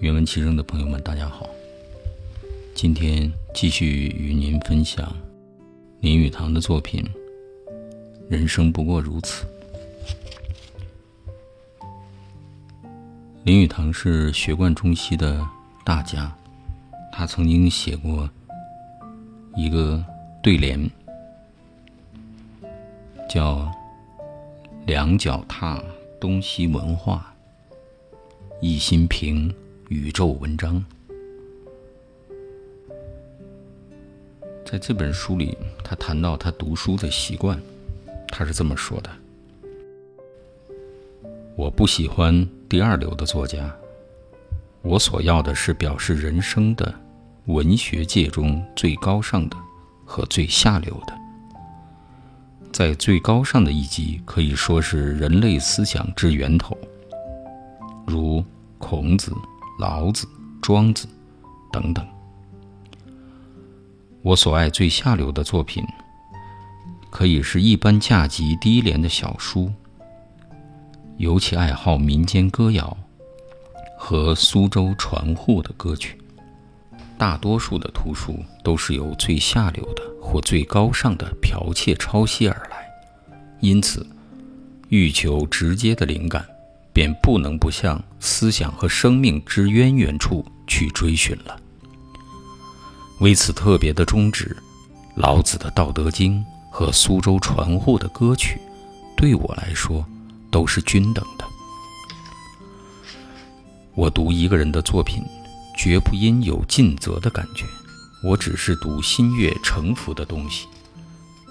愿闻其声的朋友们，大家好。今天继续与您分享林语堂的作品《人生不过如此》。林语堂是学贯中西的大家，他曾经写过一个对联，叫“两脚踏东西文化，一心平”。宇宙文章，在这本书里，他谈到他读书的习惯，他是这么说的：“我不喜欢第二流的作家，我所要的是表示人生的文学界中最高尚的和最下流的。在最高尚的一级，可以说是人类思想之源头，如孔子。”老子、庄子等等，我所爱最下流的作品，可以是一般价级低廉的小书，尤其爱好民间歌谣和苏州传户的歌曲。大多数的图书都是由最下流的或最高尚的剽窃抄袭而来，因此欲求直接的灵感。便不能不向思想和生命之渊源处去追寻了。为此特别的宗旨，老子的《道德经》和苏州传户的歌曲，对我来说都是均等的。我读一个人的作品，绝不因有尽责的感觉，我只是读心悦诚服的东西。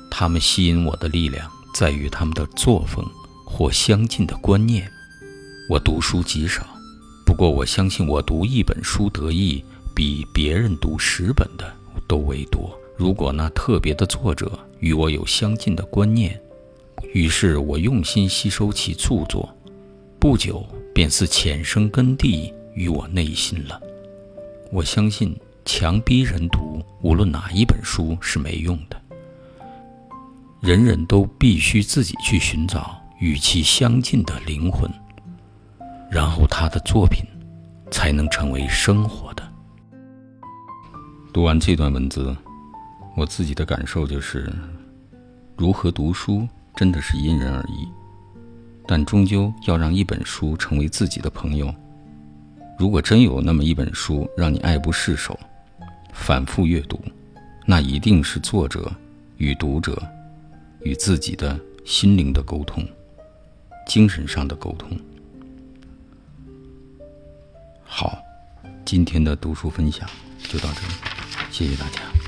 他们吸引我的力量，在于他们的作风或相近的观念。我读书极少，不过我相信我读一本书得意，比别人读十本的都为多。如果那特别的作者与我有相近的观念，于是我用心吸收其著作，不久便是浅生根蒂于我内心了。我相信强逼人读，无论哪一本书是没用的。人人都必须自己去寻找与其相近的灵魂。然后他的作品才能成为生活的。读完这段文字，我自己的感受就是：如何读书真的是因人而异，但终究要让一本书成为自己的朋友。如果真有那么一本书让你爱不释手，反复阅读，那一定是作者与读者与自己的心灵的沟通，精神上的沟通。今天的读书分享就到这里，谢谢大家。